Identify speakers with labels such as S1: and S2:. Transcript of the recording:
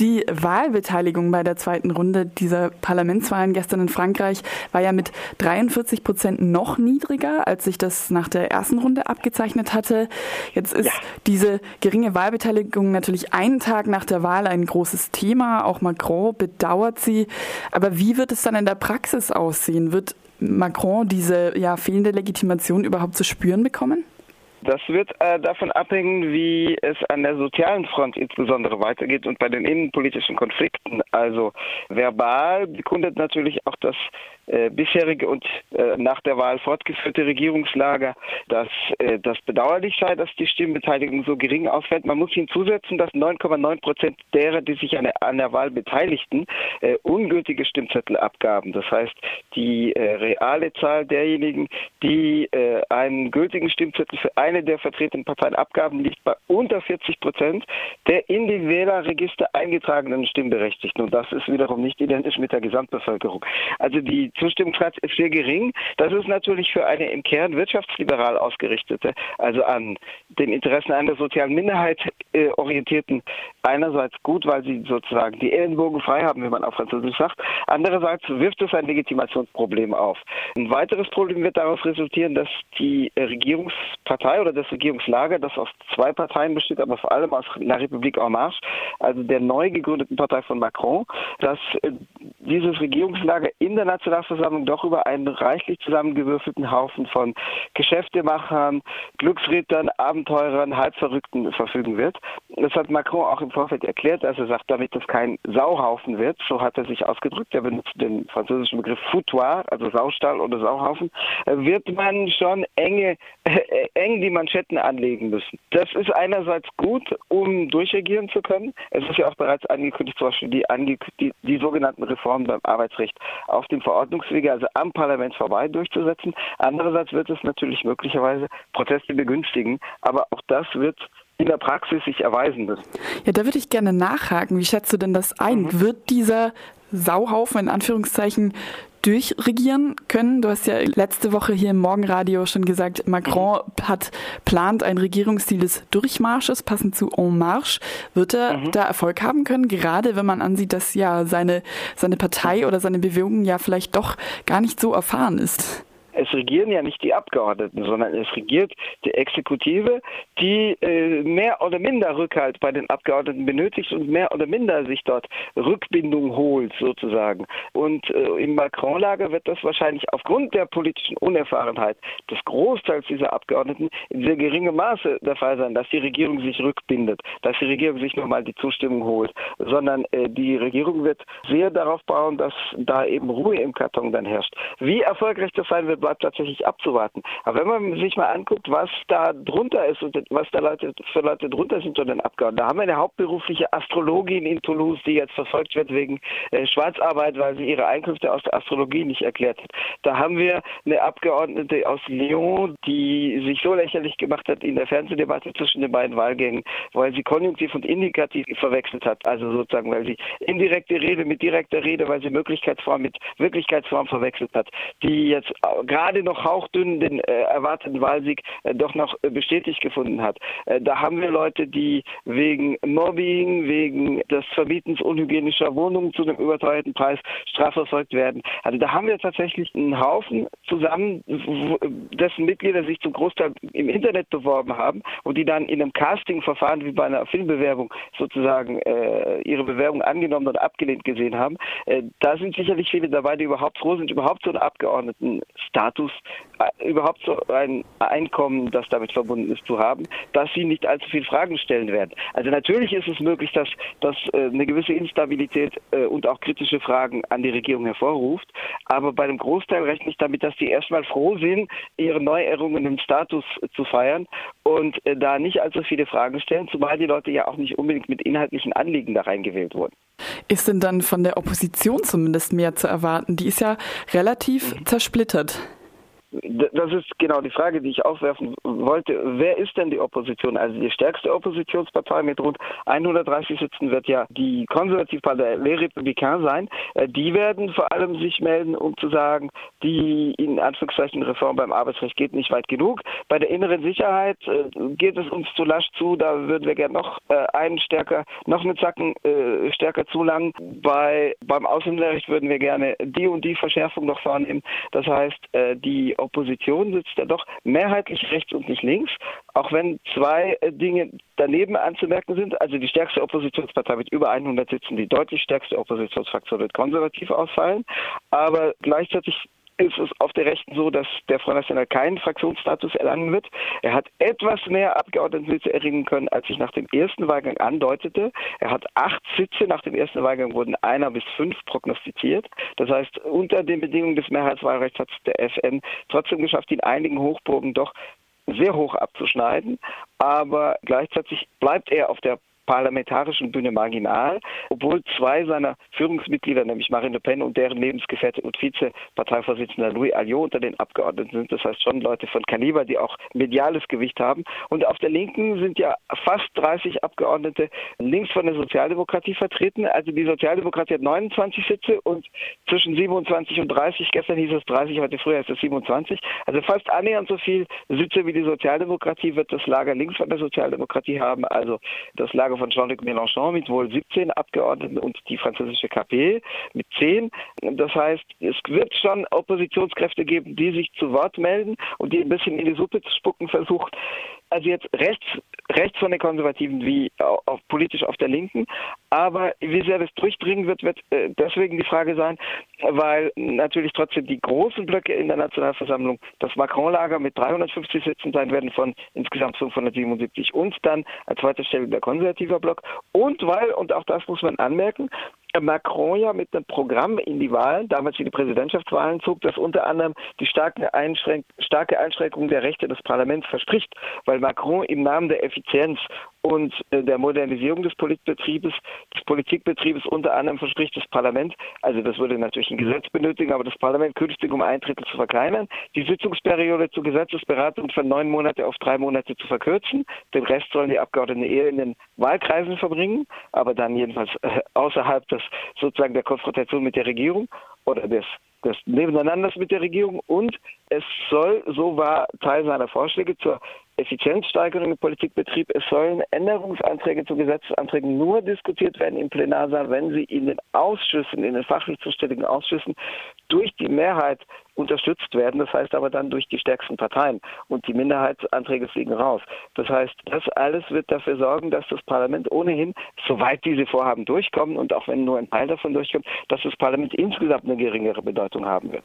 S1: Die Wahlbeteiligung bei der zweiten Runde dieser Parlamentswahlen gestern in Frankreich war ja mit 43 Prozent noch niedriger, als sich das nach der ersten Runde abgezeichnet hatte. Jetzt ist ja. diese geringe Wahlbeteiligung natürlich einen Tag nach der Wahl ein großes Thema. Auch Macron bedauert sie. Aber wie wird es dann in der Praxis aussehen? Wird Macron diese ja, fehlende Legitimation überhaupt zu spüren bekommen?
S2: Das wird äh, davon abhängen, wie es an der sozialen Front insbesondere weitergeht und bei den innenpolitischen Konflikten. Also verbal bekundet natürlich auch das äh, bisherige und äh, nach der Wahl fortgeführte Regierungslager, dass äh, das bedauerlich sei, dass die Stimmenbeteiligung so gering ausfällt. Man muss hinzusetzen, dass 9,9 Prozent derer, die sich an der, an der Wahl beteiligten, äh, ungültige Stimmzettel abgaben. Das heißt, die äh, reale Zahl derjenigen, die einen gültigen Stimmzettel für eine der vertretenen Parteien abgaben, liegt bei unter 40 Prozent der in die Wählerregister eingetragenen Stimmberechtigten. Und das ist wiederum nicht identisch mit der Gesamtbevölkerung. Also die Zustimmungsgrad ist sehr gering. Das ist natürlich für eine im Kern wirtschaftsliberal ausgerichtete, also an den Interessen einer sozialen Minderheit äh, orientierten, einerseits gut, weil sie sozusagen die Ellenbogen frei haben, wie man auf Französisch sagt. Andererseits wirft es ein Legitimationsproblem auf. Ein weiteres Problem wird daraus resultieren, dass die Regierungspartei oder das Regierungslager, das aus zwei Parteien besteht, aber vor allem aus La République en Marche, also der neu gegründeten Partei von Macron, dass äh, dieses Regierungslager in der Nationalversammlung doch über einen reichlich zusammengewürfelten Haufen von Geschäftemachern, Glücksrittern, Abenteurern, Halbverrückten verfügen wird. Das hat Macron auch im Vorfeld erklärt, als er sagt, damit es kein Sauhaufen wird, so hat er sich ausgedrückt, er benutzt den französischen Begriff Foutoir, also Saustall oder Sauhaufen, wird man schon enge, äh, eng die Manschetten anlegen müssen. Das ist einerseits gut, um durchregieren zu können. Es ist ja auch bereits angekündigt, zum Beispiel die, die, die sogenannten Reformen beim Arbeitsrecht auf dem Verordnungswege, also am Parlament vorbei durchzusetzen. Andererseits wird es natürlich möglicherweise Proteste begünstigen, aber auch das wird in der Praxis sich erweisen müssen.
S1: Ja, da würde ich gerne nachhaken. Wie schätzt du denn das ein? Mhm. Wird dieser Sauhaufen in Anführungszeichen durchregieren können. Du hast ja letzte Woche hier im Morgenradio schon gesagt, Macron mhm. hat plant ein Regierungsstil des Durchmarsches, passend zu En Marche. Wird er mhm. da Erfolg haben können, gerade wenn man ansieht, dass ja seine, seine Partei oder seine Bewegung ja vielleicht doch gar nicht so erfahren ist?
S2: Es regieren ja nicht die Abgeordneten, sondern es regiert die Exekutive, die äh, mehr oder minder Rückhalt bei den Abgeordneten benötigt und mehr oder minder sich dort Rückbindung holt, sozusagen. Und äh, im Macron-Lager wird das wahrscheinlich aufgrund der politischen Unerfahrenheit des Großteils dieser Abgeordneten in sehr geringem Maße der Fall sein, dass die Regierung sich rückbindet, dass die Regierung sich nochmal die Zustimmung holt, sondern äh, die Regierung wird sehr darauf bauen, dass da eben Ruhe im Karton dann herrscht. Wie erfolgreich das sein wird, bleibt tatsächlich abzuwarten. Aber wenn man sich mal anguckt, was da drunter ist und was da Leute, für Leute drunter sind unter den Abgeordneten, da haben wir eine hauptberufliche Astrologin in Toulouse, die jetzt verfolgt wird wegen äh, Schwarzarbeit, weil sie ihre Einkünfte aus der Astrologie nicht erklärt hat. Da haben wir eine Abgeordnete aus Lyon, die sich so lächerlich gemacht hat in der Fernsehdebatte zwischen den beiden Wahlgängen, weil sie Konjunktiv und Indikativ verwechselt hat. Also sozusagen, weil sie indirekte Rede mit direkter Rede, weil sie Möglichkeitsform mit Wirklichkeitsform verwechselt hat, die jetzt gerade noch hauchdünn den äh, erwarteten Wahlsieg äh, doch noch äh, bestätigt gefunden hat. Äh, da haben wir Leute, die wegen Mobbing, wegen des Verbietens unhygienischer Wohnungen zu einem überteuerten Preis strafverfolgt werden. Also da haben wir tatsächlich einen Haufen zusammen, dessen Mitglieder sich zum Großteil im Internet beworben haben und die dann in einem Castingverfahren wie bei einer Filmbewerbung sozusagen äh, ihre Bewerbung angenommen und abgelehnt gesehen haben. Äh, da sind sicherlich viele dabei, die überhaupt froh sind, überhaupt so einen Abgeordnetenstatus Status äh, überhaupt so ein Einkommen, das damit verbunden ist, zu haben, dass sie nicht allzu viele Fragen stellen werden. Also natürlich ist es möglich, dass, dass äh, eine gewisse Instabilität äh, und auch kritische Fragen an die Regierung hervorruft, aber bei dem Großteil rechne ich damit, dass die erstmal froh sind, ihre neu errungenen Status zu feiern und da nicht allzu viele Fragen stellen, zumal die Leute ja auch nicht unbedingt mit inhaltlichen Anliegen da reingewählt wurden.
S1: Ist denn dann von der Opposition zumindest mehr zu erwarten? Die ist ja relativ mhm. zersplittert.
S2: Das ist genau die Frage, die ich aufwerfen wollte. Wer ist denn die Opposition? Also die stärkste Oppositionspartei mit rund 130 Sitzen wird ja die Konservativpartei Les Républicains sein. Äh, die werden vor allem sich melden, um zu sagen, die in Anführungszeichen Reform beim Arbeitsrecht geht nicht weit genug. Bei der inneren Sicherheit äh, geht es uns zu lasch zu. Da würden wir gerne noch äh, einen stärker, noch mit Sacken stärker zulangen. Bei, beim Ausländerrecht würden wir gerne die und die Verschärfung noch vornehmen. Das heißt, die Opposition sitzt ja doch mehrheitlich rechts und nicht links, auch wenn zwei Dinge daneben anzumerken sind. Also die stärkste Oppositionspartei mit über 100 Sitzen, die deutlich stärkste Oppositionsfraktion wird konservativ ausfallen, aber gleichzeitig ist es auf der Rechten so, dass der Front National keinen Fraktionsstatus erlangen wird. Er hat etwas mehr Abgeordnetensitze erringen können, als sich nach dem ersten Wahlgang andeutete. Er hat acht Sitze. Nach dem ersten Wahlgang wurden einer bis fünf prognostiziert. Das heißt, unter den Bedingungen des Mehrheitswahlrechts hat der FN trotzdem geschafft, in einigen Hochburgen doch sehr hoch abzuschneiden. Aber gleichzeitig bleibt er auf der parlamentarischen Bühne marginal, obwohl zwei seiner Führungsmitglieder, nämlich Marine Le Pen und deren Lebensgefährte und Vizeparteivorsitzender Louis Alliot unter den Abgeordneten sind. Das heißt schon Leute von Kaliber, die auch mediales Gewicht haben. Und auf der Linken sind ja fast 30 Abgeordnete links von der Sozialdemokratie vertreten. Also die Sozialdemokratie hat 29 Sitze und zwischen 27 und 30, gestern hieß es 30, heute früher ist es 27. Also fast annähernd so viel Sitze wie die Sozialdemokratie wird das Lager links von der Sozialdemokratie haben. Also das Lager Vorlage von Jean-Luc Mélenchon mit wohl 17 Abgeordneten und die französische KP mit 10. Das heißt, es wird schon Oppositionskräfte geben, die sich zu Wort melden und die ein bisschen in die Suppe zu spucken versuchen. Also jetzt rechts, rechts von den Konservativen wie auch politisch auf der Linken. Aber wie sehr das durchdringen wird, wird äh, deswegen die Frage sein, weil natürlich trotzdem die großen Blöcke in der Nationalversammlung das Macron-Lager mit 350 Sitzen sein werden von insgesamt 577 und dann an zweiter Stelle der konservative Block. Und weil, und auch das muss man anmerken, Macron ja mit einem Programm in die Wahlen, damals in die Präsidentschaftswahlen zog, das unter anderem die starke, Einschränk starke Einschränkung der Rechte des Parlaments verspricht, weil Macron im Namen der Effizienz und äh, der Modernisierung des Politbetriebes, des Politikbetriebes unter anderem verspricht das Parlament, also das würde natürlich ein Gesetz benötigen, aber das Parlament künftig um ein Drittel zu verkleinern, die Sitzungsperiode zur Gesetzesberatung von neun Monate auf drei Monate zu verkürzen, den Rest sollen die Abgeordneten eher in den Wahlkreisen verbringen, aber dann jedenfalls äh, außerhalb des sozusagen der Konfrontation mit der Regierung oder des des Nebeneinanders mit der Regierung. Und es soll, so war Teil seiner Vorschläge zur Effizienzsteigerung im Politikbetrieb. Es sollen Änderungsanträge zu Gesetzesanträgen nur diskutiert werden im Plenarsaal, wenn sie in den Ausschüssen, in den fachlich zuständigen Ausschüssen durch die Mehrheit unterstützt werden. Das heißt aber dann durch die stärksten Parteien. Und die Minderheitsanträge fliegen raus. Das heißt, das alles wird dafür sorgen, dass das Parlament ohnehin, soweit diese Vorhaben durchkommen und auch wenn nur ein Teil davon durchkommt, dass das Parlament insgesamt eine geringere Bedeutung haben wird.